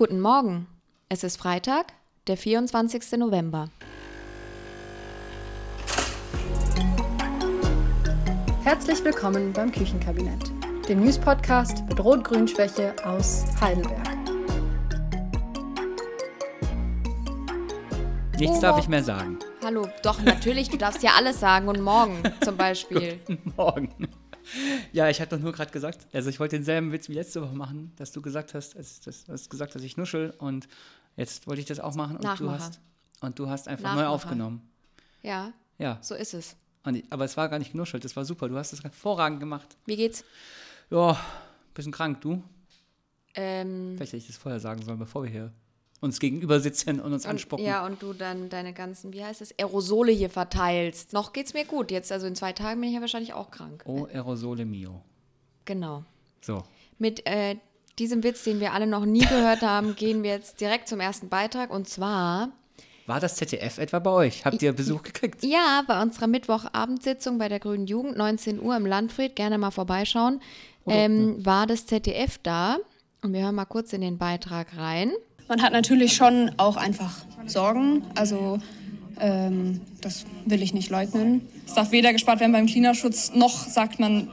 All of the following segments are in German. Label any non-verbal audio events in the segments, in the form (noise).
Guten Morgen. Es ist Freitag, der 24. November. Herzlich willkommen beim Küchenkabinett, dem News-Podcast mit Rot-Grün-Schwäche aus Heidelberg. Nichts Oh. darf ich mehr sagen. Hallo, doch, natürlich, du darfst ja alles sagen und morgen zum (laughs) Beispiel. Morgen. Ja, ich habe doch nur gerade gesagt, also ich wollte denselben Witz wie letzte Woche machen, dass du gesagt hast, als, dass, du hast gesagt, dass ich nuschel und jetzt wollte ich das auch machen und du Nachmacher. hast und du hast einfach neu Nachmacher. aufgenommen. Ja, Ja, so ist es. und aber es war gar nicht genuschelt, das war super, du hast es hervorragend gemacht. Wie geht's? Ja, bisschen krank, du? Ähm, Vielleicht hätte ich das vorher sagen sollen, bevor wir hier uns gegenüber sitzen und uns und, anspucken. ja, und du dann deine ganzen, wie heißt es, Aerosole hier verteilst. Noch geht's mir gut. Jetzt, also in zwei Tagen bin ich ja wahrscheinlich auch krank. Oh, Aerosole mio. Genau. So. Mit äh, diesem Witz, den wir alle noch nie gehört haben, (laughs) gehen wir jetzt direkt zum ersten Beitrag. Und zwar War das ZDF etwa bei euch? Habt ihr Besuch gekriegt? Ja, bei unserer Mittwochabendsitzung bei der Grünen Jugend, 19 Uhr im Landfried, gerne mal vorbeischauen, ähm, war das ZDF da. Und wir hören mal kurz in den Beitrag rein. Man hat natürlich schon auch einfach Sorgen. Also ähm, das will ich nicht leugnen. Es darf weder gespart werden beim Klimaschutz, noch sagt man,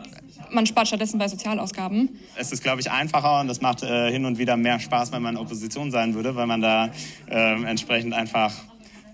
man spart stattdessen bei Sozialausgaben. Es ist, glaube ich, einfacher und es macht äh, hin und wieder mehr Spaß, wenn man in Opposition sein würde, weil man da ähm, entsprechend einfach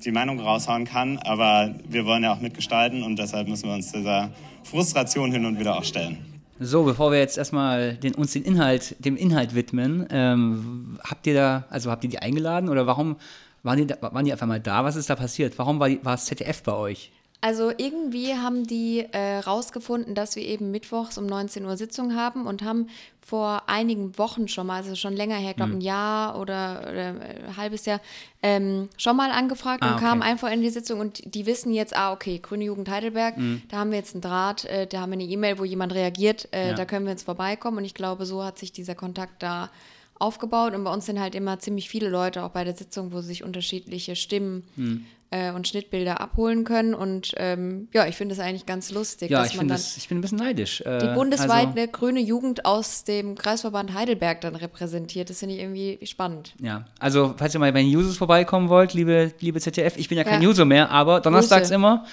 die Meinung raushauen kann. Aber wir wollen ja auch mitgestalten und deshalb müssen wir uns dieser Frustration hin und wieder auch stellen. So, bevor wir jetzt erstmal den, uns den Inhalt, dem Inhalt widmen, ähm, habt ihr da, also habt ihr die eingeladen oder warum waren die, waren die einfach mal da? Was ist da passiert? Warum war, die, war das ZDF bei euch? Also irgendwie haben die äh, rausgefunden, dass wir eben mittwochs um 19 Uhr Sitzung haben und haben vor einigen Wochen schon mal, also schon länger her, glaube ein Jahr oder, oder ein halbes Jahr, ähm, schon mal angefragt Ah, und okay. kamen einfach in die Sitzung und die wissen jetzt, ah, okay, Grüne Jugend Heidelberg, da haben wir jetzt einen Draht, äh, da haben wir eine E-Mail, wo jemand reagiert, äh, Ja. da können wir jetzt vorbeikommen und ich glaube, so hat sich dieser Kontakt da aufgebaut und bei uns sind halt immer ziemlich viele Leute auch bei der Sitzung, wo sich unterschiedliche Stimmen Hm. Äh, und Schnittbilder abholen können und ähm, ja, ich finde es eigentlich ganz lustig, Ja, dass ich, man finde dann das, ich bin ein bisschen neidisch. Äh, die bundesweit Also, eine grüne Jugend aus dem Kreisverband Heidelberg dann repräsentiert. Das finde ich irgendwie spannend. ja, also falls ihr mal bei den Jusos vorbeikommen wollt, liebe, liebe ZDF, ich bin ja kein Ja. Juso mehr, aber donnerstags Grüße. immer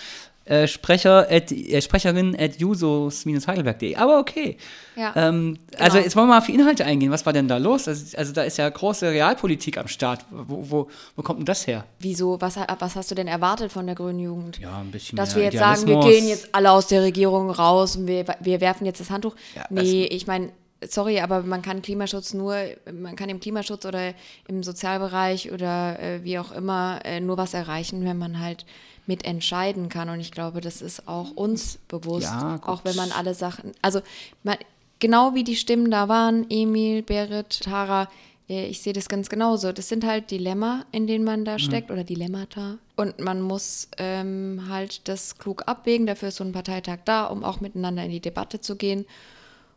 äh, Sprecher at, äh, Sprecherin at jusos-heidelberg.de. Aber okay. Ja, Ähm, genau. Also jetzt wollen wir mal auf die Inhalte eingehen. Was war denn da los? Also, also da ist ja große Realpolitik am Start. Wo, wo, wo kommt denn das her? Wieso, was, was hast du denn erwartet von der grünen Jugend? Ja, ein bisschen Dass wir jetzt sagen, wir gehen jetzt alle aus der Regierung raus und wir, wir werfen jetzt das Handtuch. Ja, nee, ich meine, sorry, aber man kann Klimaschutz nur, man kann im Klimaschutz oder im Sozialbereich oder äh, wie auch immer äh, nur was erreichen, wenn man halt mitentscheiden kann. Und ich glaube, das ist auch uns bewusst, Ja, auch wenn man alle Sachen, also man, genau wie die Stimmen da waren, Emil, Berit, Tara, äh, ich sehe das ganz genauso. Das sind halt Dilemma, in denen man Mhm. da steckt oder Dilemmata. Und man muss ähm, halt das klug abwägen. Dafür ist so ein Parteitag da, um auch miteinander in die Debatte zu gehen.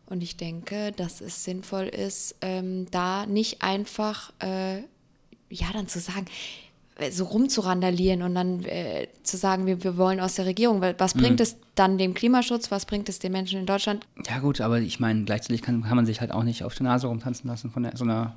Und ich denke, dass es sinnvoll ist, ähm, da nicht einfach, äh, ja, dann zu sagen, äh, so rumzurandalieren und dann äh, zu sagen, wir, wir wollen aus der Regierung. Was Mhm. bringt es dann dem Klimaschutz? Was bringt es den Menschen in Deutschland? Ja gut, aber ich meine, gleichzeitig kann, kann man sich halt auch nicht auf der Nase rumtanzen lassen von der, so einer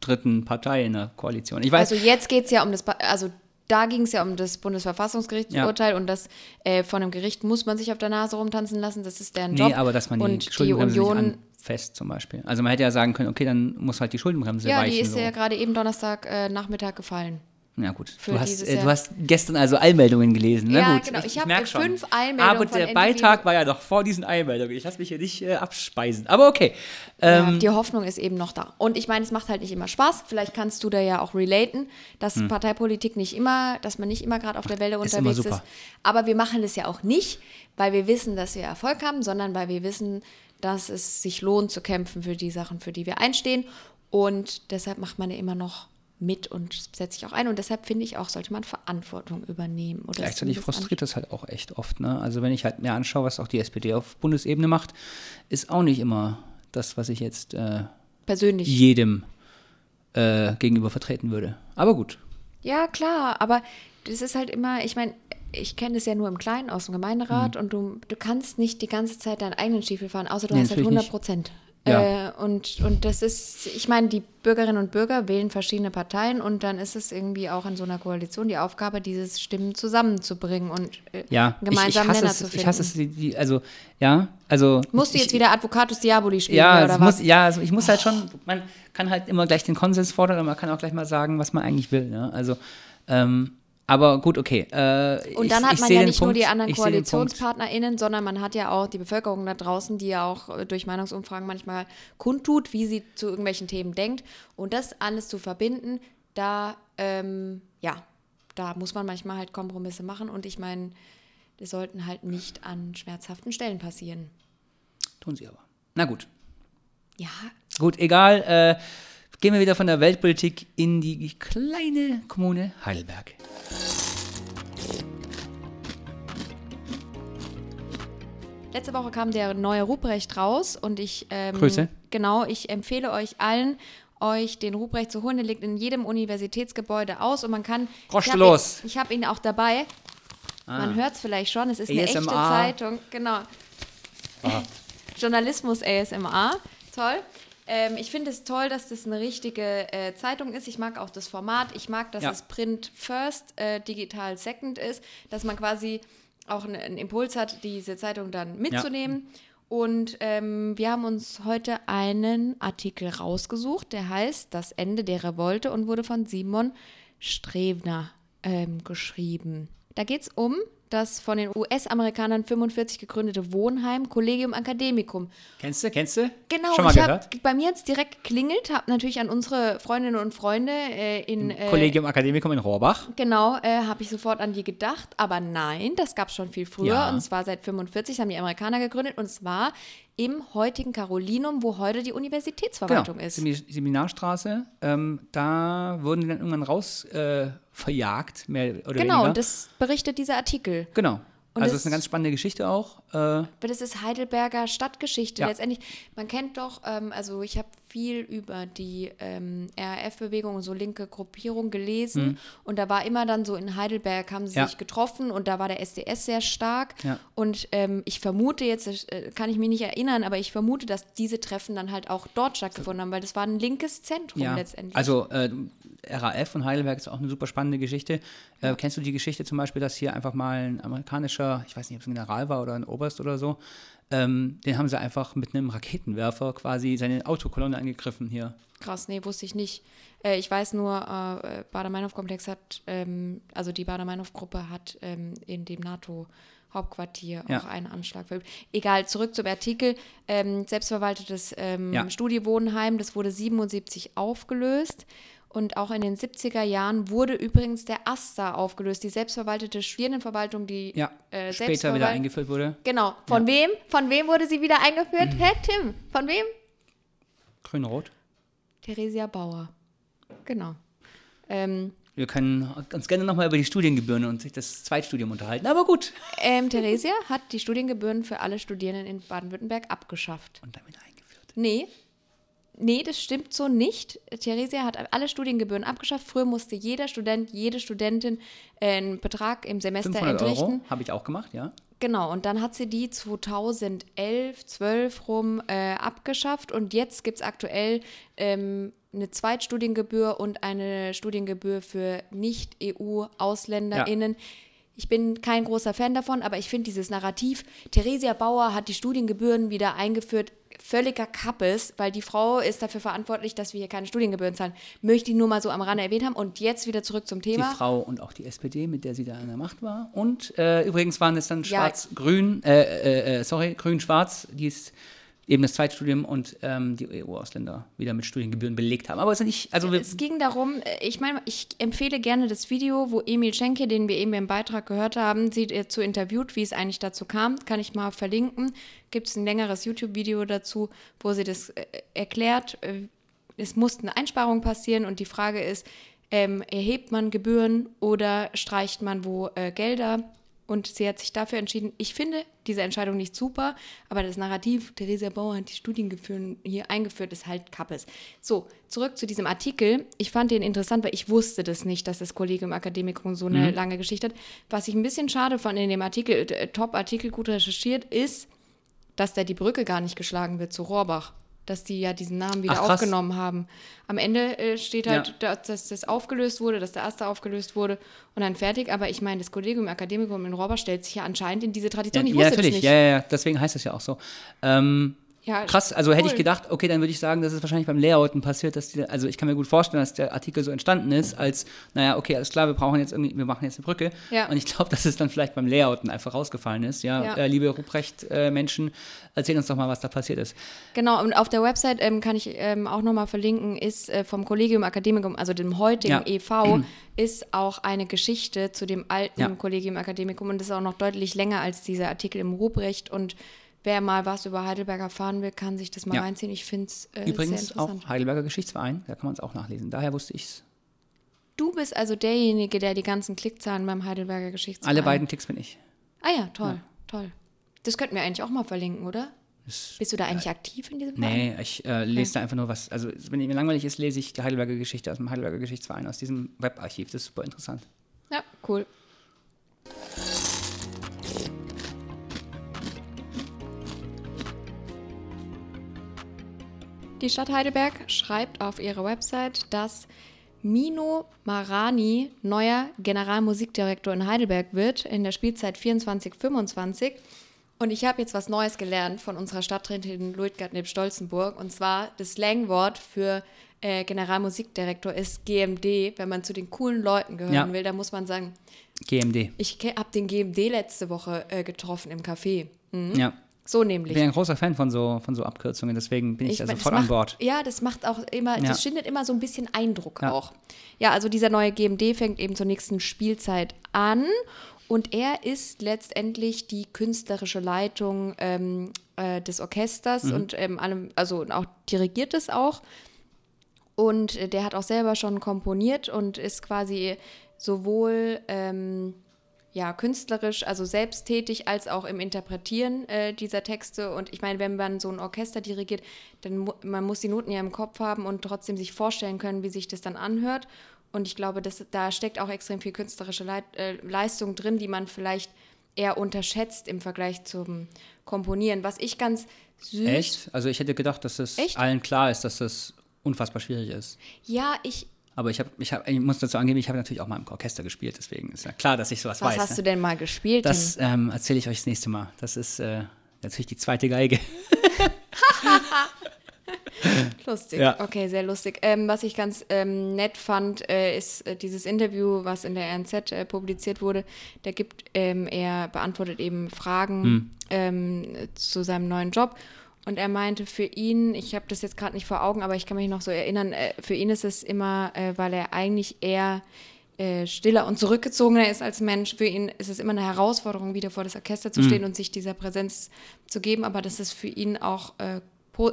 dritten Partei in der Koalition. Ich weiß, Also jetzt geht es ja um das, also da ging es ja um das Bundesverfassungsgerichtsurteil und das äh, von einem Gericht muss man sich auf der Nase rumtanzen lassen, das ist deren Job. nee, aber dass man die und die Schuldenbremse Union, anfasst zum Beispiel. Also man hätte ja sagen können, okay, dann muss halt die Schuldenbremse ja, weichen. die ist so. ja gerade eben Donnerstag äh, Nachmittag gefallen. Ja gut, du hast, äh, du hast gestern also Eilmeldungen gelesen, ne? Ja, gut, genau. Ich hab merk schon. fünf Eilmeldungen Aber der. Beitrag war ja noch vor diesen Eilmeldungen. Ich lasse mich hier nicht äh, abspeisen. Aber okay. Ja, Ähm, die Hoffnung ist eben noch da. Und ich meine, es macht halt nicht immer Spaß. Vielleicht kannst du da ja auch relaten, dass Parteipolitik nicht immer, dass man nicht immer gerade auf der Welle Hm. ist immer unterwegs ist. super. Aber wir machen das ja auch nicht, weil wir wissen, dass wir Erfolg haben, sondern weil wir wissen, dass es sich lohnt zu kämpfen für die Sachen, für die wir einstehen. Und deshalb macht man ja immer noch mit und setzt sich auch ein. Und deshalb finde ich auch, sollte man Verantwortung übernehmen. Oder Gleichzeitig frustriert das halt auch echt oft. Ne? Also wenn ich halt mir anschaue, was auch die SPD auf Bundesebene macht, ist auch nicht immer das, was ich jetzt äh, persönlich. jedem äh, gegenüber vertreten würde. Aber gut. Ja, klar, aber das ist halt immer, ich meine, ich kenne das ja nur im Kleinen aus dem Gemeinderat und du, du kannst nicht die ganze Zeit deinen eigenen Stiefel fahren, außer du Nee, hast halt natürlich 100 Prozent Ja. Äh, und, und das ist, ich meine, die Bürgerinnen und Bürger wählen verschiedene Parteien und dann ist es irgendwie auch in so einer Koalition die Aufgabe, diese Stimmen zusammenzubringen und äh, Ja, einen gemeinsamen ich, ich Nenner hasse zu es, finden. ich hasse es, die, die, also, ja, also. Musst du ich, jetzt wieder Advocatus Diaboli spielen Ja, oder es was? muss, ja, also ich muss halt schon, man kann halt immer gleich den Konsens fordern, aber man kann auch gleich mal sagen, was man eigentlich will. Ne? Also, ähm, aber gut, okay. Äh, Und ich- dann hat ich man sehe ja nicht nur Punkt, die anderen. KoalitionspartnerInnen, sondern man hat ja auch die Bevölkerung da draußen, die ja auch äh, durch Meinungsumfragen manchmal kundtut, wie sie zu irgendwelchen Themen denkt. Und das alles zu verbinden, da, ähm, ja, da muss man manchmal halt Kompromisse machen. Und ich meine, die sollten halt nicht an schmerzhaften Stellen passieren. Tun sie aber. Na gut. Ja, Gut, egal. Äh, gehen wir wieder von der Weltpolitik in die kleine Kommune Heidelberg. Letzte Woche kam der neue Ruprecht raus und ich ähm, Grüße. genau, ich empfehle euch allen, euch den Ruprecht zu holen. Der liegt in jedem Universitätsgebäude aus und man kann. Ich habe ihn, ich hab ihn auch dabei. Man hört es vielleicht schon. Es ist eine echte ASMR. Zeitung. Genau. (laughs) Journalismus ASMR. Toll. Ähm, ich finde es toll, dass das eine richtige äh, Zeitung ist. Ich mag auch das Format. Ich mag, dass Ja. es Print First, äh, digital Second ist, dass man quasi auch einen, einen Impuls hat, diese Zeitung dann mitzunehmen. Und ähm, wir haben uns heute einen Artikel rausgesucht, der heißt Das Ende der Revolte und wurde von Simon Strebner ähm, geschrieben. Da geht es um das von den US-Amerikanern 45 gegründete Wohnheim Collegium Academicum. Kennst du, kennst du? Genau, Schon mal ich gehört? habe bei mir jetzt direkt geklingelt, habe natürlich an unsere Freundinnen und Freunde äh, in äh, Collegium Academicum in Rohrbach. Genau, äh, habe ich sofort an die gedacht. Aber nein, das gab es schon viel früher. Ja. Und zwar seit 45 haben die Amerikaner gegründet. Und zwar im heutigen Carolinum, wo heute die Universitätsverwaltung genau, ist. Semi- Seminarstraße. Ähm, da wurden die dann irgendwann raus äh, verjagt, mehr oder Genau, weniger. und das berichtet dieser Artikel. genau. Und also das- es ist eine ganz spannende Geschichte auch. Äh, Aber das ist Heidelberger Stadtgeschichte. Ja. Letztendlich, man kennt doch, ähm, also ich habe viel über die ähm, RAF-Bewegung und so linke Gruppierung gelesen. Und da war immer dann so in Heidelberg haben sie Mhm. Ja. sich getroffen und da war der SDS sehr stark. Ja. Und ähm, ich vermute jetzt, äh, kann ich mich nicht erinnern, aber ich vermute, dass diese Treffen dann halt auch dort stattgefunden haben, weil das war ein linkes Zentrum ja. letztendlich. Also äh, RAF von Heidelberg ist auch eine super spannende Geschichte. Äh, kennst du die Geschichte zum Beispiel, dass hier einfach mal ein amerikanischer, ich weiß nicht, ob es ein General war oder ein Oberst oder so, ähm, den haben sie einfach mit einem Raketenwerfer quasi seine Autokolonne angegriffen hier. Krass, nee, wusste ich nicht. Äh, ich weiß nur, äh, Bader-Meinhof-Komplex hat, ähm, also die Bader-Meinhof-Gruppe hat ähm, in dem NATO-Hauptquartier Ja. auch einen Anschlag verübt. Egal, zurück zum Artikel. Ähm, selbstverwaltetes ähm, Ja. Studiewohnheim, das wurde 77 aufgelöst. Und auch in den 70er Jahren wurde übrigens der AStA aufgelöst, die selbstverwaltete Studierendenverwaltung, die Ja, äh, später wieder eingeführt wurde. Genau. Von wem? Von wem wurde sie wieder eingeführt? Hä, Tim? Von wem? Grün-Rot. Theresia Bauer. Genau. Ähm, Wir können uns gerne nochmal über die Studiengebühren und sich das Zweitstudium unterhalten. Aber gut. ähm, Theresia hat die Studiengebühren für alle Studierenden in Baden-Württemberg abgeschafft. Und damit eingeführt. Nee. Nee, das stimmt so nicht. Theresia hat alle Studiengebühren abgeschafft. Früher musste jeder Student, jede Studentin einen Betrag im Semester 500 entrichten. Euro habe ich auch gemacht, ja. Genau, und dann hat sie die 2011, 12 rum äh, abgeschafft und jetzt gibt es aktuell ähm, eine Zweitstudiengebühr und eine Studiengebühr für Nicht-EU-AusländerInnen. Ich bin kein großer Fan davon, aber ich finde dieses Narrativ, Theresia Bauer hat die Studiengebühren wieder eingeführt, völliger Kappes, weil die Frau ist dafür verantwortlich, dass wir hier keine Studiengebühren zahlen. Möchte ich nur mal so am Rande erwähnt haben. Und jetzt wieder zurück zum Die Thema. Frau und auch die SPD, mit der sie da an der Macht war. Und äh, übrigens waren es dann Ja. schwarz-grün, äh, äh, äh, sorry, grün-schwarz, die es eben das Zweitstudium und ähm, die EU-Ausländer wieder mit Studiengebühren belegt haben. Aber es nicht, also Es ging darum, äh, ich meine, ich empfehle gerne das Video, wo Emil Schenke, den wir eben im Beitrag gehört haben, sie dazu interviewt, wie es eigentlich dazu kam. Kann ich mal verlinken. Gibt es ein längeres YouTube-Video dazu, wo sie das äh, erklärt. Äh, es mussten Einsparungen passieren und die Frage ist, ähm, erhebt man Gebühren oder streicht man wo äh, Gelder? Und sie hat sich dafür entschieden. Ich finde diese Entscheidung nicht super, aber das Narrativ, Theresia Bauer hat die Studiengebühren hier eingeführt, ist halt Kappes. So, zurück zu diesem Artikel. Ich fand den interessant, weil ich wusste das nicht, dass das Kollegium Academicum so eine lange Geschichte hat. Was ich ein bisschen schade fand in dem Artikel, äh, Top-Artikel, gut recherchiert, ist, dass da die Brücke gar nicht geschlagen wird zu Rohrbach. Dass die ja diesen Namen wieder Ach, aufgenommen haben. Am Ende äh, steht halt, Ja. da- dass das aufgelöst wurde, dass der erste aufgelöst wurde und dann fertig. Aber ich meine, das Collegium Academicum in Robber stellt sich ja anscheinend in diese Ja, Tradition. ich ja natürlich, nicht. ja, ja, ja, deswegen heißt es ja auch so. Ähm, Ja, krass, also hätte ich cool. gedacht, okay, dann würde ich sagen, das ist wahrscheinlich beim Layouten passiert, dass die, also ich kann mir gut vorstellen, dass der Artikel so entstanden ist, als, naja, okay, alles klar, wir brauchen jetzt irgendwie, wir machen jetzt eine Brücke. Ja. Und ich glaube, (laughs) dass es dann vielleicht beim Layouten einfach rausgefallen ist. Ja, Ja. Äh, liebe Ruprecht-Menschen, erzähl uns doch mal, was da passiert ist. Genau, und auf der Website ähm, kann ich ähm, auch nochmal verlinken, ist äh, vom Collegium Academicum, also dem heutigen Ja. EV, (clears throat) ist auch eine Geschichte zu dem alten Ja. Collegium Academicum und das ist auch noch deutlich länger als dieser Artikel im Ruprecht. Und wer mal was über Heidelberg erfahren will, kann sich das mal Ja. reinziehen. Ich finde es äh, sehr Übrigens interessant. auch Heidelberger Geschichtsverein, da kann man es auch nachlesen. Daher wusste ich es. Du bist also derjenige, der die ganzen Klickzahlen beim Heidelberger Geschichtsverein... Alle beiden Klicks bin ich. Ah ja, toll, toll. Das könnten wir eigentlich auch mal verlinken, oder? Bist du da eigentlich aktiv in diesem Verein? Nee, ich äh, lese da einfach nur was. Also, wenn mir langweilig ist, lese ich die Heidelberger Geschichte aus dem Heidelberger Geschichtsverein, aus diesem Webarchiv. Das ist super interessant. Ja, cool. Die Stadt Heidelberg schreibt auf ihrer Website, dass Mino Marani neuer Generalmusikdirektor in Heidelberg wird in der Spielzeit 24-25. Und ich habe jetzt was Neues gelernt von unserer Stadträtin Luitgard Neb-Stolzenburg. Und zwar das Slangwort für äh, Generalmusikdirektor ist GMD. Wenn man zu den coolen Leuten gehören Ja. will, dann muss man sagen, GMD. ich habe den GMD letzte Woche äh, getroffen im Café. Mhm. Ja. So Ich nämlich. bin ein großer Fan von so, von so Abkürzungen, deswegen bin ich, da mein, das sofort an macht, Bord. Ja, das macht auch immer, Ja. das schindet immer so ein bisschen Eindruck Ja. auch. Ja, also dieser neue GMD fängt eben zur nächsten Spielzeit an und er ist letztendlich die künstlerische Leitung ähm, äh, des Orchesters Mhm. und ähm, allem, also und auch dirigiert es auch. Und äh, der hat auch selber schon komponiert und ist quasi sowohl ähm, ja, künstlerisch, also selbsttätig, als auch im Interpretieren äh, dieser Texte. Und ich meine, wenn man so ein Orchester dirigiert, dann mu man muss die Noten ja im Kopf haben und trotzdem sich vorstellen können, wie sich das dann anhört. Und ich glaube, dass, da steckt auch extrem viel künstlerische Leit äh, Leistung drin, die man vielleicht eher unterschätzt im Vergleich zum Komponieren. Was ich ganz süß. Echt? Also ich hätte gedacht, dass es Echt? allen klar ist, dass das unfassbar schwierig ist. Ja, ich. Aber ich, hab, ich, hab, ich muss dazu angeben, ich habe natürlich auch mal im Orchester gespielt, deswegen ist ja klar, dass ich sowas Was weiß. hast ne? du denn mal gespielt? Das ähm, erzähle ich euch das nächste Mal. Das ist äh, natürlich die zweite Geige. (laughs) Lustig. Ja. Okay, sehr lustig. Ähm, was ich ganz ähm, nett fand, äh, ist äh, dieses Interview, was in der RNZ äh, publiziert wurde. Da gibt ähm, er beantwortet eben Fragen Hm. ähm, zu seinem neuen Job. Und er meinte, für ihn, ich habe das jetzt gerade nicht vor Augen, aber ich kann mich noch so erinnern, äh, für ihn ist es immer, äh, weil er eigentlich eher äh, stiller und zurückgezogener ist als Mensch. Für ihn ist es immer eine Herausforderung, wieder vor das Orchester zu stehen und sich dieser Präsenz zu geben, aber dass es für ihn auch äh,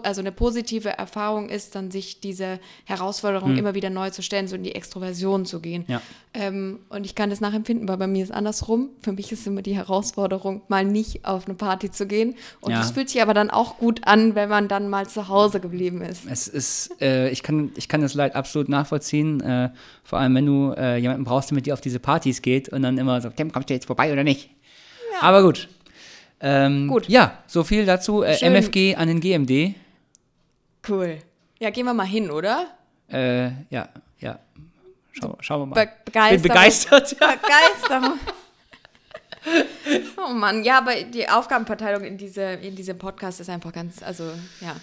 also eine positive Erfahrung ist, dann sich diese Herausforderung immer wieder neu zu stellen, so in die Extroversion zu gehen. Hm. Ja. Ähm, und ich kann das nachempfinden, weil bei mir ist andersrum. Für mich ist immer die Herausforderung, mal nicht auf eine Party zu gehen. Und Ja. das fühlt sich aber dann auch gut an, wenn man dann mal zu Hause geblieben ist. Es ist, äh, ich, kann, ich kann das Leid absolut nachvollziehen. Äh, vor allem, wenn du äh, jemanden brauchst, der mit dir auf diese Partys geht und dann immer so, Tim, kommst du jetzt vorbei oder nicht? Aber gut. Ähm, Gut. Ja, so viel dazu. Äh. MFG an den GMD. Cool. Ja, gehen wir mal hin, oder? Äh, ja, ja. Schau, schauen wir mal. Be Begeisterung. Bin begeistert. Begeisterung. oh Mann, ja, aber die Aufgabenverteilung in, diese, in diesem Podcast ist einfach ganz, also ja.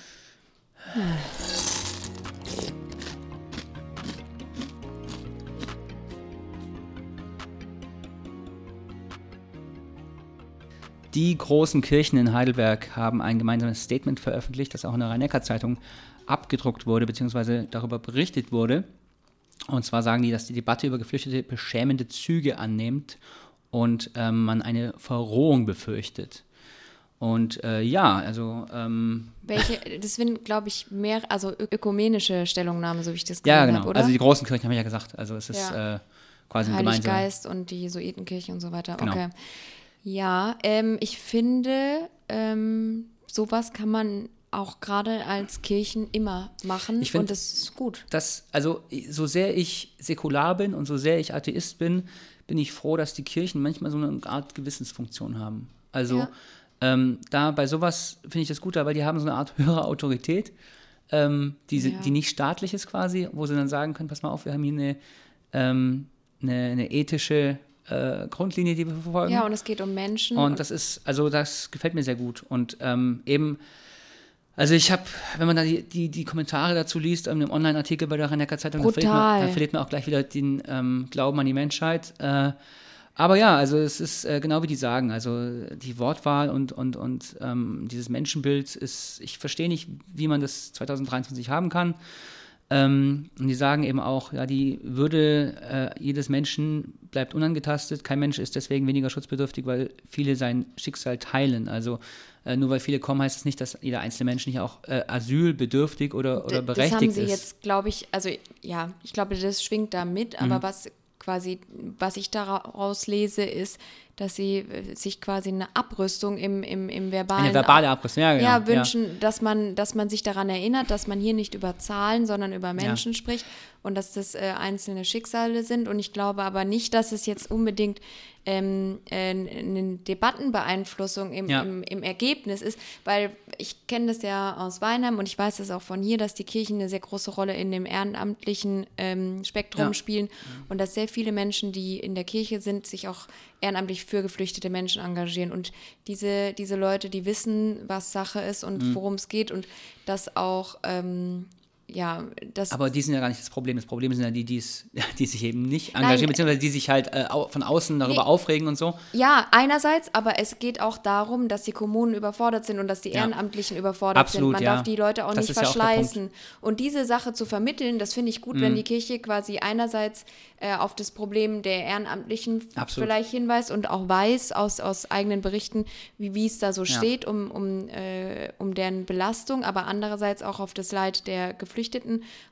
Die großen Kirchen in Heidelberg haben ein gemeinsames Statement veröffentlicht, das auch in der Rhein-Neckar-Zeitung abgedruckt wurde, beziehungsweise darüber berichtet wurde. Und zwar sagen die, dass die Debatte über Geflüchtete beschämende Züge annimmt und ähm, man eine Verrohung befürchtet. Und äh, ja, also ähm, Welche, das sind, glaube ich, mehr, also ökumenische Stellungnahmen, so wie ich das ja, gesehen genau. habe, oder? Also die großen Kirchen haben ja gesagt, also es ist Ja. äh, quasi ein gemeinsamer. Heiliggeist und die Jesuitenkirche und so weiter. Genau. Okay. Ja, ähm, ich finde, ähm, sowas kann man auch gerade als Kirchen immer machen Ich find- und das ist gut. das, also so sehr ich säkular bin und so sehr ich Atheist bin, bin ich froh, dass die Kirchen manchmal so eine Art Gewissensfunktion haben. Also Ja. ähm, da bei sowas finde ich das gut, weil die haben so eine Art höhere Autorität. ähm, die, Ja. die nicht staatlich ist quasi, wo sie dann sagen können, pass mal auf, wir haben hier eine, ähm, eine, eine ethische äh, Grundlinie, die wir verfolgen. Ja, und es geht um Menschen. Und das ist, also das gefällt mir sehr gut. Und ähm, eben, also ich habe, wenn man da die, die, die Kommentare dazu liest, in einem Online-Artikel bei der rhein zeitung dann verliert, man, dann verliert man auch gleich wieder den ähm, Glauben an die Menschheit. Äh, aber ja, also es ist äh, genau wie die sagen, also die Wortwahl und, und, und ähm, dieses Menschenbild ist, ich verstehe nicht, wie man das 2023 haben kann. Ähm, und die sagen eben auch, ja, die Würde äh, jedes Menschen bleibt unangetastet. Kein Mensch ist deswegen weniger schutzbedürftig, weil viele sein Schicksal teilen. Also äh, nur weil viele kommen, heißt es nicht, dass jeder einzelne Mensch nicht auch äh, asylbedürftig oder, oder berechtigt das haben sie ist. jetzt, glaube ich, also ja, ich glaube, das schwingt da mit, aber Mhm. was quasi, was ich daraus lese, ist, dass sie äh, sich quasi eine Abrüstung im, im, im verbalen Eine verbale Abrüstung, ja, genau. ja, wünschen, dass man, dass man sich daran erinnert, dass man hier nicht über Zahlen, sondern über Menschen spricht und dass das äh, einzelne Schicksale sind. Und ich glaube aber nicht, dass es jetzt unbedingt ähm, äh, eine Debattenbeeinflussung im, Ja. im, im Ergebnis ist, weil ich kenne das ja aus Weinheim und ich weiß das auch von hier, dass die Kirchen eine sehr große Rolle in dem ehrenamtlichen ähm, Spektrum Ja. spielen und dass sehr viele Menschen, die in der Kirche sind, sich auch ehrenamtlich für geflüchtete Menschen engagieren. Und diese, diese Leute, die wissen, was Sache ist und Mhm. worum es geht und das auch, ähm, ja, das Aber die sind ja gar nicht das Problem. Das Problem sind ja die, die's, (laughs) die sich eben nicht Nein. engagieren, beziehungsweise die sich halt äh, von außen darüber Nee. aufregen und so. Ja, einerseits, aber es geht auch darum, dass die Kommunen überfordert sind und dass die Ja. Ehrenamtlichen überfordert Absolut, sind. Man ja. darf die Leute auch Das nicht ja auch. Mhm. verschleißen. und diese Sache zu vermitteln, das finde ich gut, wenn die Kirche quasi einerseits äh, auf das Problem der Ehrenamtlichen Absolut. vielleicht hinweist und auch weiß aus, aus eigenen Berichten, wie wie es da so Ja. steht, um, um, äh, um deren Belastung, aber andererseits auch auf das Leid der Geflüchteten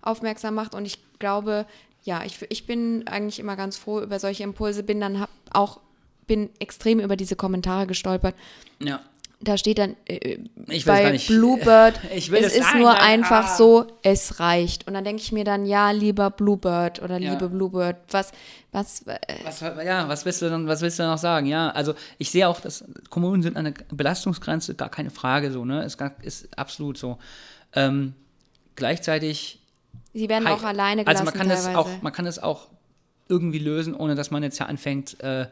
aufmerksam macht. Und ich glaube, ja, ich, ich bin eigentlich immer ganz froh über solche Impulse, bin dann hab auch bin extrem über diese Kommentare gestolpert. Ja. Da steht dann äh, (laughs) Ich will bei Bluebird, es ist sagen, nur dann- einfach ah. so, es reicht. Und dann denke ich mir dann, ja, lieber Bluebird oder Ja. liebe Bluebird, was, was, äh, Was, ja, was willst du dann, was willst du noch sagen? Ja, also ich sehe auch, dass Kommunen sind an der Belastungsgrenze, gar keine Frage so, ne? Ist, gar, ist absolut so. Ähm, gleichzeitig sie werden auch alleine gelassen Also man kann das teilweise. auch, man kann das auch irgendwie lösen, ohne dass man jetzt ja anfängt, äh,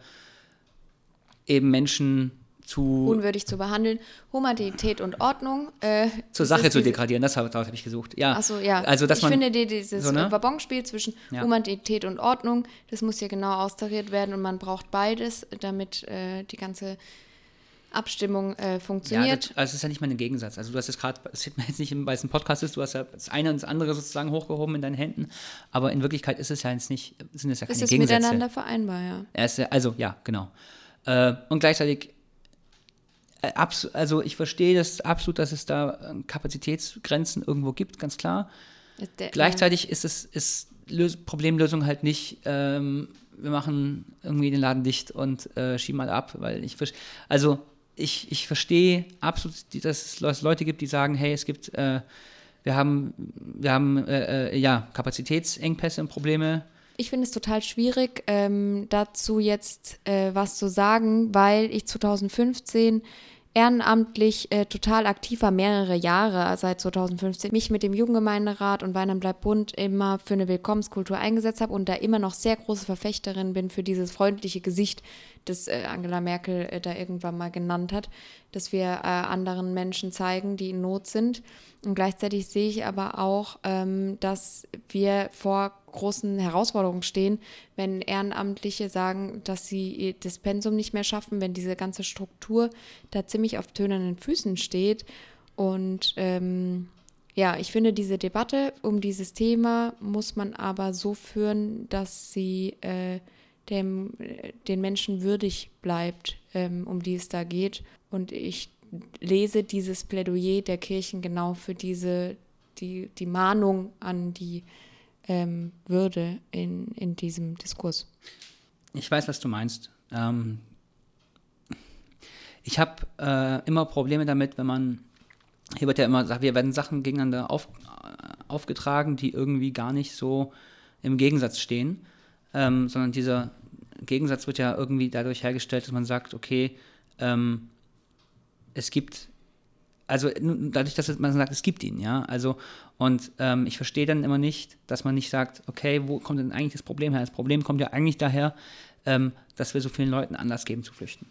eben Menschen zu unwürdig zu behandeln. Humanität und Ordnung. Äh, zur das Sache zu degradieren. Das habe habe ich gesucht. Ja. Achso, ja. Also dass ich man finde die, dieses so, ne? Wabonspiel zwischen Ja. Humanität und Ordnung, das muss hier genau austariert werden und man braucht beides, damit äh, die ganze Abstimmung äh, ja, funktioniert. das, also es ist ja nicht mal ein Gegensatz. Also du hast es gerade, das sieht man jetzt nicht, weil es ein Podcast ist, du hast ja das eine und das andere sozusagen hochgehoben in deinen Händen, aber in Wirklichkeit ist es ja jetzt nicht, sind es ja keine ist es Gegensätze. miteinander vereinbar, ja. Ist ja- also ja, genau. Äh, und gleichzeitig, äh, also ich verstehe das absolut, dass es da äh, Kapazitätsgrenzen irgendwo gibt, ganz klar. Der, Gleichzeitig ist es ist Lös Problemlösung halt nicht, ähm, wir machen irgendwie den Laden dicht und äh, schieben mal ab, weil ich also ich, ich verstehe absolut, dass es Leute gibt, die sagen, hey, es gibt, äh, wir haben, wir haben äh, äh, ja, Kapazitätsengpässe und Probleme. Ich finde es total schwierig, ähm, dazu jetzt äh, was zu sagen, weil ich 2015 ehrenamtlich äh, total aktiv war, mehrere Jahre seit 2015, mich mit dem Jugendgemeinderat und Weihnachten bleibt bunt immer für eine Willkommenskultur eingesetzt habe und da immer noch sehr große Verfechterin bin für dieses freundliche Gesicht, das äh, Angela Merkel äh, da irgendwann mal genannt hat, dass wir äh, anderen Menschen zeigen, die in Not sind. Und gleichzeitig sehe ich aber auch, ähm, dass wir vor großen Herausforderungen stehen, wenn Ehrenamtliche sagen, dass sie das Pensum nicht mehr schaffen, wenn diese ganze Struktur da ziemlich auf tönernen Füßen steht. Und ähm, ja, ich finde, diese Debatte um dieses Thema muss man aber so führen, dass sie äh, dem, den Menschen würdig bleibt, ähm, um die es da geht. Und ich lese dieses Plädoyer der Kirchen genau für diese, die, die Mahnung an die ähm, Würde in, in diesem Diskurs. Ich weiß, was du meinst. Ähm, ich habe äh, immer Probleme damit, wenn man, hier wird ja immer gesagt, wir werden Sachen gegeneinander auf, äh, aufgetragen, die irgendwie gar nicht so im Gegensatz stehen, ähm, sondern dieser Gegensatz wird ja irgendwie dadurch hergestellt, dass man sagt, okay, ähm, es gibt also nun, dadurch, dass man sagt, es gibt ihn, ja. Also, und ähm, ich verstehe dann immer nicht, dass man nicht sagt, okay, wo kommt denn eigentlich das Problem her? Das Problem kommt ja eigentlich daher, ähm, dass wir so vielen Leuten Anlass geben zu flüchten.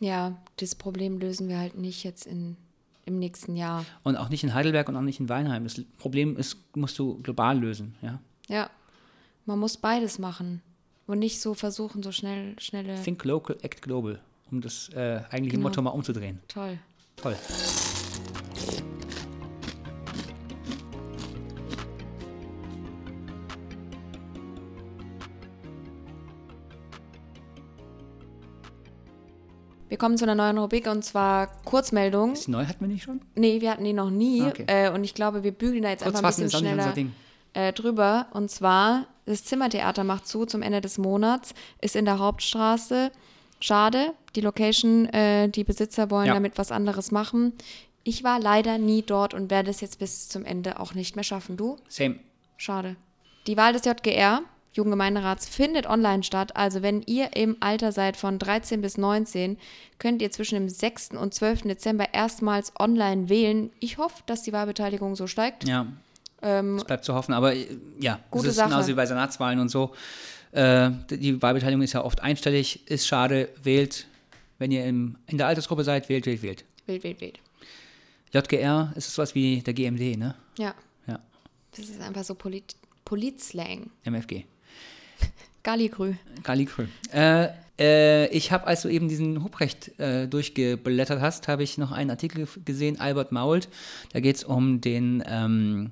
Ja, das Problem lösen wir halt nicht jetzt in, im nächsten Jahr. Und auch nicht in Heidelberg und auch nicht in Weinheim. Das Problem ist, musst du global lösen, ja. Ja, man muss beides machen und nicht so versuchen, so schnell, schnelle. Think local, act global, um das äh, eigentliche Genau. Motto mal umzudrehen. Toll. Toll. Wir kommen zu einer neuen Rubrik und zwar Kurzmeldung. Ist die neu hatten wir nicht schon? Nee, wir hatten die noch nie. Okay. Äh, und ich glaube, wir bügeln da jetzt einfach ein bisschen schneller äh, drüber. Und zwar, das Zimmertheater macht zu zum Ende des Monats, ist in der Hauptstraße. Schade, die Location, äh, die Besitzer wollen Ja. damit was anderes machen. Ich war leider nie dort und werde es jetzt bis zum Ende auch nicht mehr schaffen. Du? Same. Schade. Die Wahl des JGR, Jugendgemeinderats, findet online statt. Also wenn ihr im Alter seid von 13 bis 19, könnt ihr zwischen dem 6. und 12. Dezember erstmals online wählen. Ich hoffe, dass die Wahlbeteiligung so steigt. Ja. es bleibt zu hoffen, aber äh, ja, Ähm, Gute es ist Sache. genauso wie bei Senatswahlen und so. Äh, die Wahlbeteiligung ist ja oft einstellig, ist schade, wählt, wenn ihr im, in der Altersgruppe seid, wählt, wählt, wählt. Wild, wild, wild. JGR ist sowas wie der GMD, ne? Ja, Ja, das ist einfach so Polit Politslang. MFG. (laughs) Galligrü. Kali Krö. Äh, äh, ich habe, als du eben diesen Hubrecht äh, durchgeblättert hast, habe ich noch einen Artikel gesehen, Albert Mault. Da geht es um den ähm,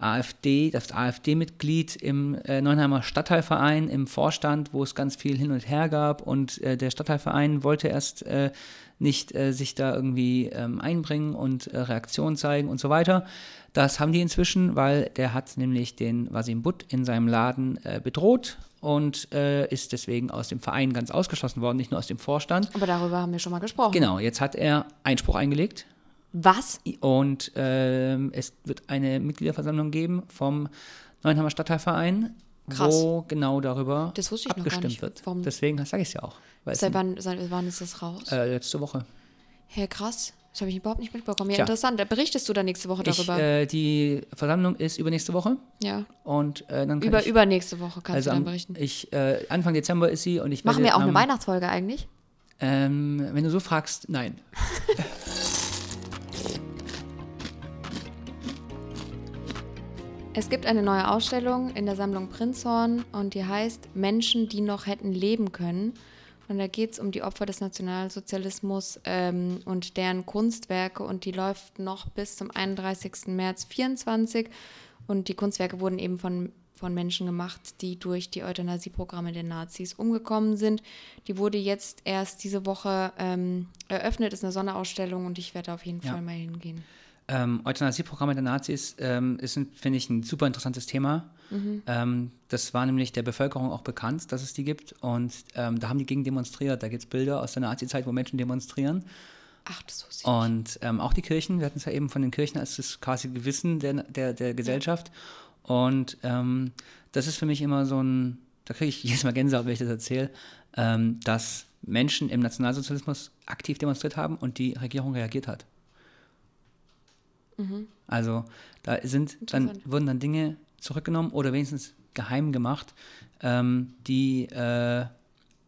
AfD, das AfD-Mitglied im äh, Neunheimer Stadtteilverein im Vorstand, wo es ganz viel hin und her gab und äh, der Stadtteilverein wollte erst äh, nicht äh, sich da irgendwie ähm, einbringen und äh, Reaktion zeigen und so weiter. Das haben die inzwischen, weil der hat nämlich den Wasim Butt in seinem Laden äh, bedroht und äh, ist deswegen aus dem Verein ganz ausgeschlossen worden, nicht nur aus dem Vorstand. Aber darüber haben wir schon mal gesprochen. Genau, jetzt hat er Einspruch eingelegt Was? und ähm, es wird eine Mitgliederversammlung geben vom Neuenheimer Stadtteilverein, Krass. wo genau darüber Das wusste ich noch gar abgestimmt nicht. wird. Warum- Deswegen sage ich es ja auch. Seit wann, seit wann ist das raus? äh, letzte Woche. Hey, krass. Das habe ich überhaupt nicht mitbekommen. Ja, Tja. interessant. Da berichtest du dann nächste Woche Ich, darüber. äh, die Versammlung ist übernächste Woche ja. und äh, dann kann Über, ich, übernächste Woche kannst also du dann berichten. ich äh, Anfang Dezember ist sie und ich Machen wir auch eine Weihnachtsfolge eigentlich? Ähm, wenn du so fragst, nein. (laughs) Es gibt eine neue Ausstellung in der Sammlung Prinzhorn und die heißt Menschen, die noch hätten leben können. Und da geht es um die Opfer des Nationalsozialismus ähm, und deren Kunstwerke und die läuft noch bis zum 31. März 24 und die Kunstwerke wurden eben von, von Menschen gemacht, die durch die Euthanasieprogramme der Nazis umgekommen sind. Die wurde jetzt erst diese Woche ähm, eröffnet, ist eine Sonderausstellung und ich werde auf jeden Ja. Fall mal hingehen. Ähm, Euthanasieprogramme der Nazis ähm, ist, finde ich, ein super interessantes Thema. Ähm, das war nämlich der Bevölkerung auch bekannt, dass es die gibt. Und ähm, da haben die gegen demonstriert. Da gibt es Bilder aus der Nazi-Zeit, wo Menschen demonstrieren. Ach, das ich nicht. Und ähm, auch die Kirchen, wir hatten es ja eben von den Kirchen als das quasi Gewissen der, der, der Gesellschaft. Und ähm, das ist für mich immer so ein, da kriege ich (laughs) jedes Mal Gänsehaut, wenn ich das erzähle, dass Menschen im Nationalsozialismus aktiv demonstriert haben und die Regierung reagiert hat. Also da sind dann, wurden dann Dinge zurückgenommen oder wenigstens geheim gemacht, ähm, die äh,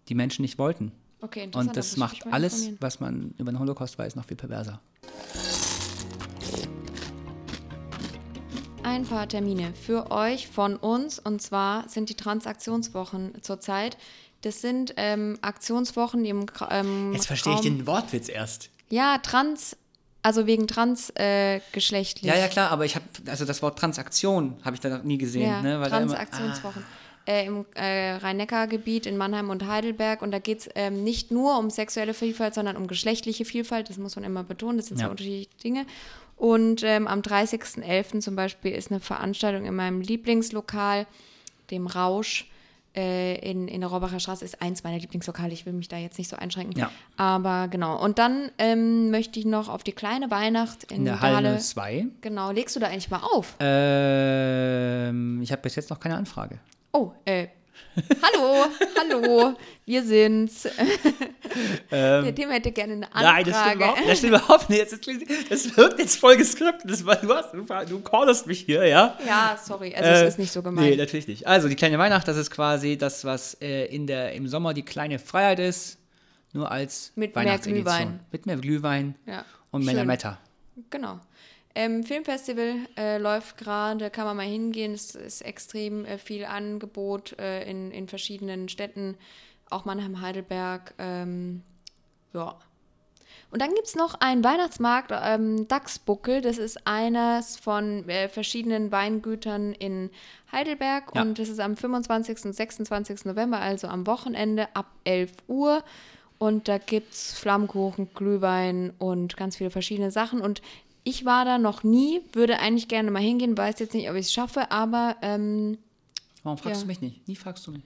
die Menschen nicht wollten. Okay, interessant. Und da das ich macht alles, was man über den Holocaust weiß, noch viel perverser. Ein paar Termine für euch von uns und zwar sind die Transaktionswochen zurzeit. Das sind ähm, Aktionswochen im ähm, Raum- Wortwitz erst. Ja, trans, also wegen transgeschlechtlich. Äh. Ja, ja, klar, aber ich habe, also das Wort Transaktion habe ich da noch nie gesehen. Ja, ne, weil da immer- Transaktionswochen. Äh, Im äh, Rhein-Neckar-Gebiet in Mannheim und Heidelberg. Und da geht es ähm, nicht nur um sexuelle Vielfalt, sondern um geschlechtliche Vielfalt. Das muss man immer betonen. Das sind zwei Ja. unterschiedliche Dinge. Und ähm, am 30.11. zum Beispiel ist eine Veranstaltung in meinem Lieblingslokal, dem Rausch. Äh, in, in der Rohracher Straße ist eins meiner Lieblingslokale. Ich will mich da jetzt nicht so einschränken. Ja. Aber genau. Und dann ähm, möchte ich noch auf die kleine Weihnacht in, in der Dahle. Halle 2. Genau. Legst du da eigentlich mal auf? Ähm, ich habe bis jetzt noch keine Anfrage. Oh, äh. Hallo, hallo, wir sind's. Der Tim hätte gerne eine Anfrage. Nein, das stimmt überhaupt, das stimmt überhaupt nicht. Das, wirkt jetzt voll geskriptet. Das war, du, hast, du, cornerst mich hier, ja? Ja, sorry, also Äh, es ist nicht so Nee, gemeint. natürlich nicht. Also die kleine Weihnacht, das ist quasi das, was äh, in der, im Sommer die kleine Freiheit ist, nur als Mit mehr. Glühwein. Mit mehr Glühwein ja. und mehr. Lametta. Genau. Ähm, Filmfestival äh, läuft gerade, kann man mal hingehen. Es ist extrem äh, viel Angebot äh, in, in verschiedenen Städten, auch Mannheim, Heidelberg. Ähm, ja. Und dann gibt es noch einen Weihnachtsmarkt, ähm, Dachsbuckel. Das ist eines von äh, verschiedenen Weingütern in Heidelberg. Ja. Und das ist am 25. und 26. November, also am Wochenende ab 11 Uhr. Und da gibt es Flammkuchen, Glühwein und ganz viele verschiedene Sachen. Und ich war da noch nie, würde eigentlich gerne mal hingehen, weiß jetzt nicht, ob ich es schaffe, aber ähm, Warum fragst Ja. du mich nicht? Nie fragst du mich.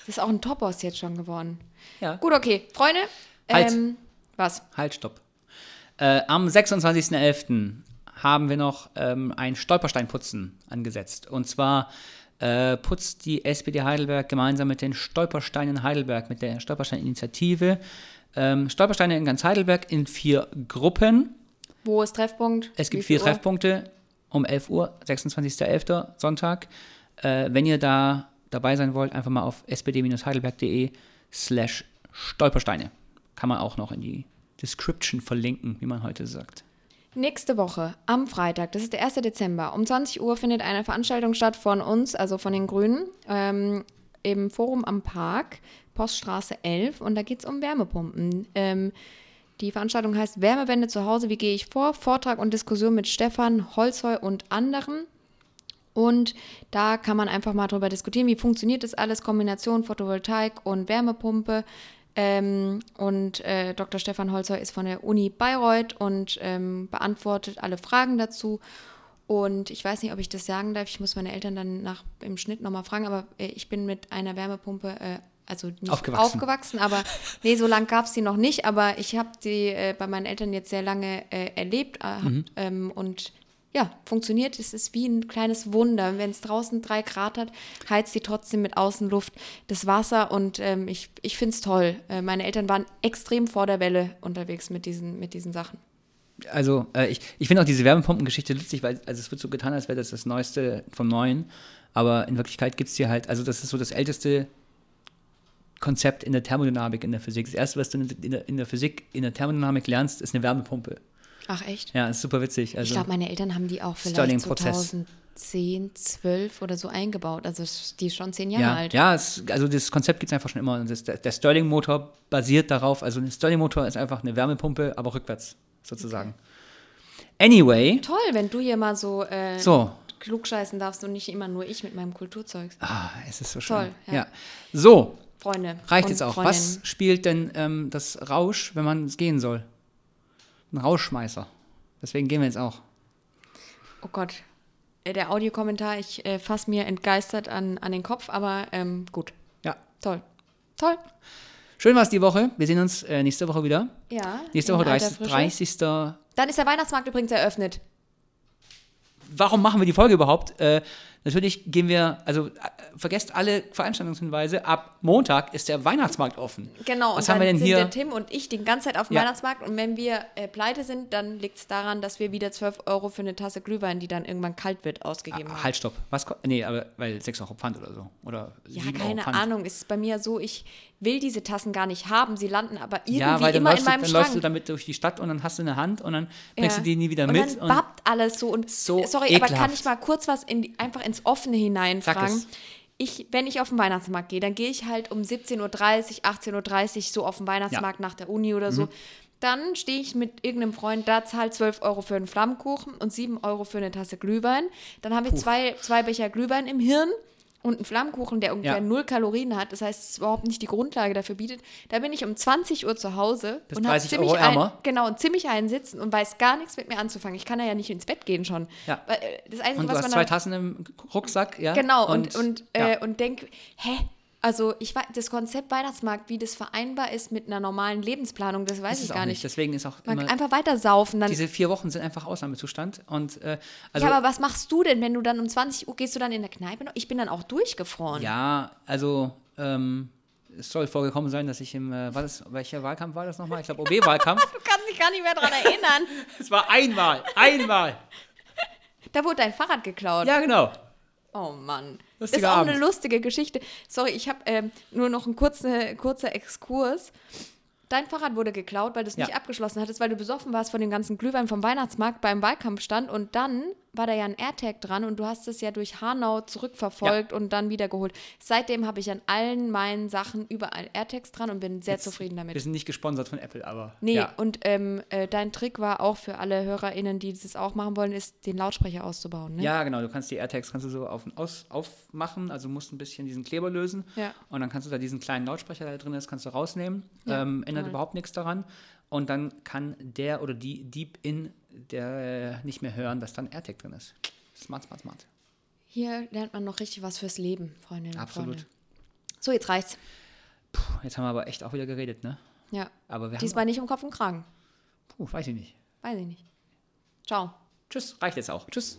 das ist auch ein Topos jetzt schon geworden. Ja. Gut, okay. Freunde, Halt. ähm, was? Halt, stopp. Äh, am 26.11. haben wir noch ähm, ein Stolpersteinputzen angesetzt. Und zwar äh, putzt die SPD Heidelberg gemeinsam mit den Stolpersteinen Heidelberg, mit der Stolperstein-Initiative, ähm, Stolpersteine in ganz Heidelberg in vier Gruppen. Wo ist Treffpunkt? Es gibt vier Uhr? Treffpunkte um 11 Uhr, 26.11. Sonntag. Äh, wenn ihr da dabei sein wollt, einfach mal auf spd-heidelberg.de slash Stolpersteine. Kann man auch noch in die Description verlinken, wie man heute sagt. Nächste Woche, am Freitag, das ist der 1. Dezember, um 20 Uhr findet eine Veranstaltung statt von uns, also von den Grünen, ähm, im Forum am Park, Poststraße 11, und da geht es um Wärmepumpen. Ähm, die Veranstaltung heißt Wärmewende zu Hause, wie gehe ich vor? Vortrag und Diskussion mit Stefan Holzheu und anderen. Und da kann man einfach mal drüber diskutieren, wie funktioniert das alles, Kombination Photovoltaik und Wärmepumpe. Ähm, und äh, Dr. Stefan Holzer ist von der Uni Bayreuth und ähm, beantwortet alle Fragen dazu. Und ich weiß nicht, ob ich das sagen darf. Ich muss meine Eltern dann nach im Schnitt nochmal fragen, aber äh, ich bin mit einer Wärmepumpe, äh, also nicht Aufgewachsen. aufgewachsen, aber (laughs) nee, so lange gab es die noch nicht. Aber ich habe die äh, bei meinen Eltern jetzt sehr lange äh, erlebt äh, hab, ähm, und ja, funktioniert. Es ist wie ein kleines Wunder. Wenn es draußen drei Grad hat, heizt sie trotzdem mit Außenluft das Wasser und ähm, ich, ich finde es toll. Äh, meine Eltern waren extrem vor der Welle unterwegs mit diesen, mit diesen Sachen. Also, äh, ich, ich finde auch diese Wärmepumpengeschichte lustig, weil also es wird so getan, als wäre das das Neueste vom Neuen. Aber in Wirklichkeit gibt es hier halt, also das ist so das älteste Konzept in der Thermodynamik, in der Physik. Das erste, was du in der, in der Physik, in der Thermodynamik lernst, ist eine Wärmepumpe. Ach echt? Ja, ist super witzig. ich Also, glaube, meine Eltern haben die auch vielleicht Stirling-Prozess. 2010, 12 oder so eingebaut. Also die ist schon zehn Jahre ja, alt. ja es, also das Konzept gibt es einfach schon immer. Und das, der, der Stirling-Motor basiert darauf, also ein Stirling-Motor ist einfach eine Wärmepumpe, aber rückwärts sozusagen. Anyway, Toll, wenn du hier mal so, äh, so, klugscheißen darfst und nicht immer nur ich mit meinem Kulturzeug. ah, es ist so schön. Toll, ja. ja. So, Freunde. Reicht jetzt auch. Freundinnen. Was spielt denn ähm, das Rausch, wenn man es gehen soll? Ein Rauschschmeißer. Deswegen gehen wir jetzt auch. Oh Gott. Äh, Der Audiokommentar, ich äh, fasse mir entgeistert an, an den Kopf, aber ähm, gut. Ja. Toll. Toll. Schön war es die Woche. Wir sehen uns äh, nächste Woche wieder. Ja. Nächste Woche alter 30. Frische. 30. Dann ist der Weihnachtsmarkt übrigens eröffnet. Warum machen wir die Folge überhaupt? Äh, natürlich gehen wir, also äh, vergesst alle Veranstaltungshinweise. Ab Montag ist der Weihnachtsmarkt offen. Genau. Was und haben wir dann denn sind hier? der Tim und ich die ganze Zeit auf dem Ja. Weihnachtsmarkt. Und wenn wir äh, pleite sind, dann liegt es daran, dass wir wieder 12 Euro für eine Tasse Glühwein, die dann irgendwann kalt wird, ausgegeben haben. Halt, stopp. Was nee, aber weil 6 Euro Pfand oder so. Oder Ja, 7 Euro keine. Ahnung. Es ist bei mir so, ich will diese Tassen gar nicht haben. Sie landen aber irgendwie Ja, weil dann, immer in läufst du, meinem dann Schrank. läufst du damit durch die Stadt und dann hast du eine Hand und dann bringst Ja. du die nie wieder und mit. Dann babbt alles so und So sorry, aber kann ekelhaft. ich mal kurz was in einfach ins Offene hineinfragen? Ich, wenn ich auf den Weihnachtsmarkt gehe, dann gehe ich halt um 17.30 Uhr, 18.30 Uhr so auf den Weihnachtsmarkt nach der Uni oder Mhm. so. Dann stehe ich mit irgendeinem Freund da, zahle 12 Euro für einen Flammkuchen und 7 Euro für eine Tasse Glühwein. Dann habe ich zwei, zwei Becher Glühwein im Hirn und einen Flammkuchen, der ungefähr Ja. null Kalorien hat. Das heißt, es überhaupt nicht die Grundlage dafür bietet. Da bin ich um 20 Uhr zu Hause Bist und habe 30 ziemlich ein, genau, und ziemlich einen sitzen und weiß gar nichts mit mir anzufangen. Ich kann ja nicht ins Bett gehen schon. Ja. Äh, das Einzige, Und du was hast zwei Tassen im Rucksack, ja? Genau, und, und, ja. äh, und denk, hä? Also ich weiß, das Konzept Weihnachtsmarkt, wie das vereinbar ist mit einer normalen Lebensplanung, das weiß Das ich gar nicht. nicht. Deswegen ist auch Man immer, einfach weiter saufen. Dann, diese vier Wochen sind einfach Ausnahmezustand. Und äh, also ja, aber was machst du denn, wenn du dann um 20 Uhr gehst du dann in der Kneipe noch? Ich bin dann auch durchgefroren. Ja, also ähm, es soll vorgekommen sein, dass ich im, äh, was ist, welcher Wahlkampf war das nochmal? Ich glaube, OB-Wahlkampf. (laughs) Du kannst mich gar nicht mehr daran erinnern. (laughs) es war einmal, einmal. Da wurde dein Fahrrad geklaut. Ja, genau. Oh Mann. Lustiger ist auch Abend. eine lustige Geschichte. Sorry, ich habe ähm, nur noch einen kurzen, kurzer Exkurs. Dein Fahrrad wurde geklaut, weil du es nicht Ja. abgeschlossen hattest, weil du besoffen warst von dem ganzen Glühwein vom Weihnachtsmarkt beim Wahlkampfstand und dann war da ja ein AirTag dran und du hast es ja durch Hanau zurückverfolgt und dann wiedergeholt. Seitdem habe ich an allen meinen Sachen überall AirTags dran und bin sehr zufrieden damit. Wir sind nicht gesponsert von Apple, aber. Nee, ja. und ähm, äh, dein Trick war auch für alle HörerInnen, die das auch machen wollen, ist, den Lautsprecher auszubauen. Ne? Ja, genau. Du kannst die AirTags kannst du so auf, aus, aufmachen, also musst ein bisschen diesen Kleber lösen. Ja. Und dann kannst du da diesen kleinen Lautsprecher, der da drin ist, kannst du rausnehmen. Ja, ähm, ändert überhaupt nichts daran. Und dann kann der oder die Deep in der äh, nicht mehr hören, dass da ein AirTag drin ist. Smart, smart, smart. Hier lernt man noch richtig was fürs Leben, Freundinnen und Absolut. Freunde. So, jetzt reicht's. Puh, jetzt haben wir aber echt auch wieder geredet, ne? Ja. Aber wir Diesmal nicht um Kopf und Kragen. haben. Puh, weiß ich nicht. Weiß ich nicht. Ciao. Tschüss, reicht jetzt auch. Tschüss.